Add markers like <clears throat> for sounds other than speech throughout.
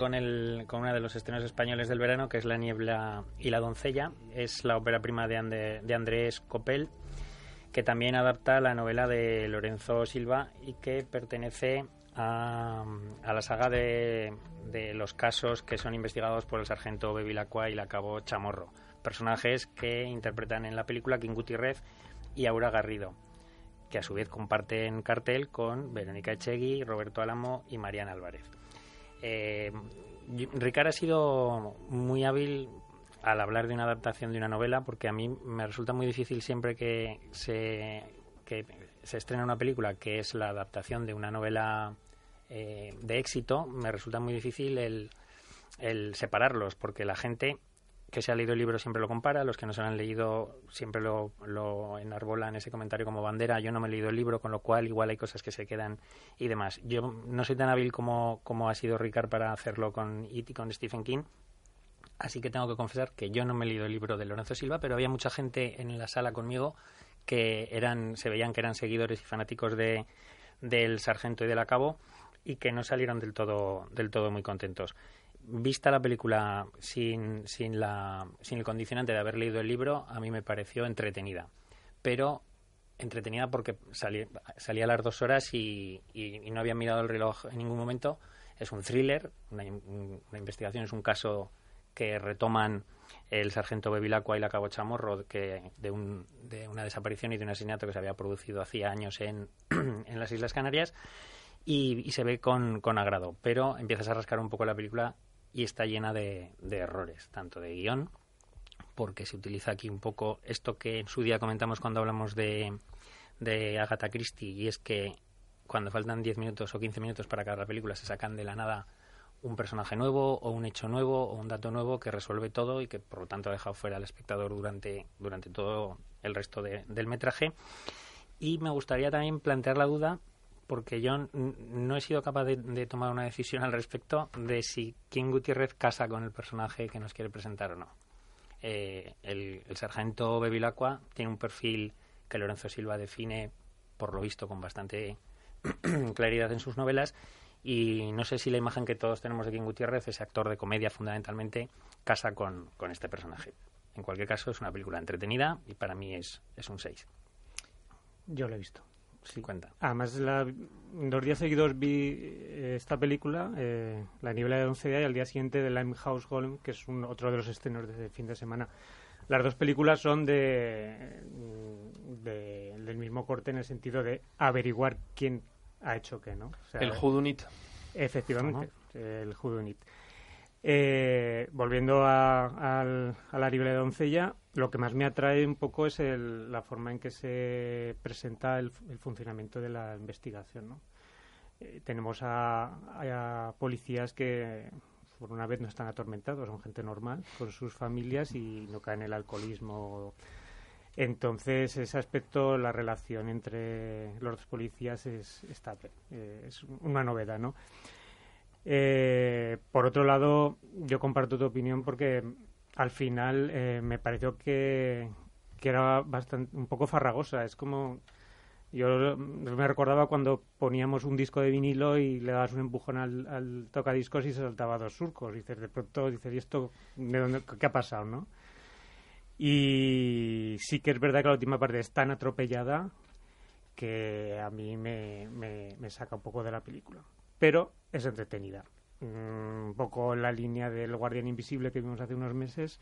con, el, con uno de los estrenos españoles del verano, que es La niebla y la doncella. Es la ópera prima de, de Andrés Copel, que también adapta la novela de Lorenzo Silva y que pertenece a, la saga de, de, los casos que son investigados por el sargento Bevilacqua y la cabo Chamorro, personajes que interpretan en la película King Gutiérrez y Aura Garrido, que a su vez comparten cartel con Verónica Echegui, Roberto Álamo y Mariana Álvarez. Eh, Ricard ha sido muy hábil al hablar de una adaptación de una novela porque a mí me resulta muy difícil siempre que se, estrena una película que es la adaptación de una novela eh, de éxito, me resulta muy difícil el separarlos porque la gente que se ha leído el libro siempre lo compara, los que no se lo han leído siempre lo, lo en ese comentario como bandera. Yo no me he leído el libro, con lo cual igual hay cosas que se quedan y demás. Yo no soy tan hábil como, como ha sido Ricard para hacerlo con It y con Stephen King. Así que tengo que confesar que yo no me he leído el libro de Lorenzo Silva, pero había mucha gente en la sala conmigo que eran, se veían que eran seguidores y fanáticos de, del sargento y del acabo y que no salieron del todo, del todo muy contentos vista la película sin, sin, la, sin el condicionante de haber leído el libro, a mí me pareció entretenida. Pero entretenida porque salí, salía a las dos horas y, y, no había mirado el reloj en ningún momento. Es un thriller, una, investigación, es un caso que retoman el sargento Bevilacqua y la cabo Chamorro que de, un, de una desaparición y de un asesinato que se había producido hacía años en, <clears throat> en las Islas Canarias y, y se ve con, con, agrado. Pero empiezas a rascar un poco la película y está llena de, errores, tanto de guion, porque se utiliza aquí un poco esto que en su día comentamos cuando hablamos de, de Agatha Christie, y es que cuando faltan 10 minutos o 15 minutos para cada película se sacan de la nada un personaje nuevo o un hecho nuevo o un dato nuevo que resuelve todo y que por lo tanto ha dejado fuera al espectador durante, durante todo el resto del metraje. Y me gustaría también plantear la duda porque yo no he sido capaz de, tomar una decisión al respecto de si King Gutiérrez casa con el personaje que nos quiere presentar o no. Eh, el, sargento Bevilacqua tiene un perfil que Lorenzo Silva define, por lo visto, con bastante <clears throat> claridad en sus novelas. Y no sé si la imagen que todos tenemos de King Gutiérrez, ese actor de comedia fundamentalmente, casa con, con este personaje. En cualquier caso, es una película entretenida y para mí es, es un 6. Yo lo he visto. Sí. Cuenta. Además, la, dos días seguidos vi eh, esta película, eh, La niebla de once días, y al día siguiente de Limehouse Golem, que es un, otro de los estrenos de fin de semana. Las dos películas son de, del mismo corte en el sentido de averiguar quién ha hecho qué, ¿no? el Hudunit. Efectivamente, el Hudunit. Eh, volviendo a, la niebla de doncella, lo que más me atrae un poco es la forma en que se presenta el, funcionamiento de la investigación. Eh, tenemos a, policías que por una vez no están atormentados, son gente normal con sus familias y no caen en el alcoholismo. Entonces, ese aspecto, la relación entre los policías es estable, eh, es una novedad, ¿no? Eh, por otro lado, yo comparto tu opinión porque al final eh, me pareció que, era bastante un poco farragosa. Es como yo me recordaba cuando poníamos un disco de vinilo y le dabas un empujón al, tocadiscos y se saltaba dos surcos. Y dices, de pronto, dices, ¿y esto de qué ha pasado, no? Y sí que es verdad que la última parte es tan atropellada que a mí me saca un poco de la película pero es entretenida. Mm, un poco la línea del Guardián Invisible que vimos hace unos meses,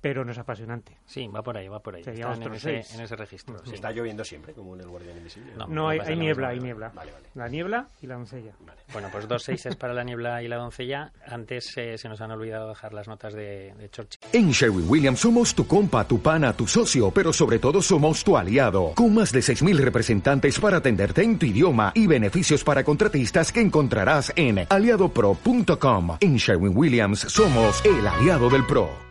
pero no es apasionante. Sí, va por ahí, va por ahí. Están en ese, seis. en ese registro. sí. Está lloviendo siempre, como en el Guardián Invisible. No. No, hay, niebla, hay niebla. Vale, vale. La niebla y la doncella. Bueno, pues dos seises para la niebla y la doncella. Antes eh, se nos han olvidado dejar las notas de, de Churchill. En Sherwin Williams somos tu compa, tu pana, tu socio, pero sobre todo somos tu aliado, con más de 6.000 representantes para atenderte en tu idioma y beneficios para contratistas que encontrarás en aliadopro.com. En Sherwin Williams somos el aliado del PRO.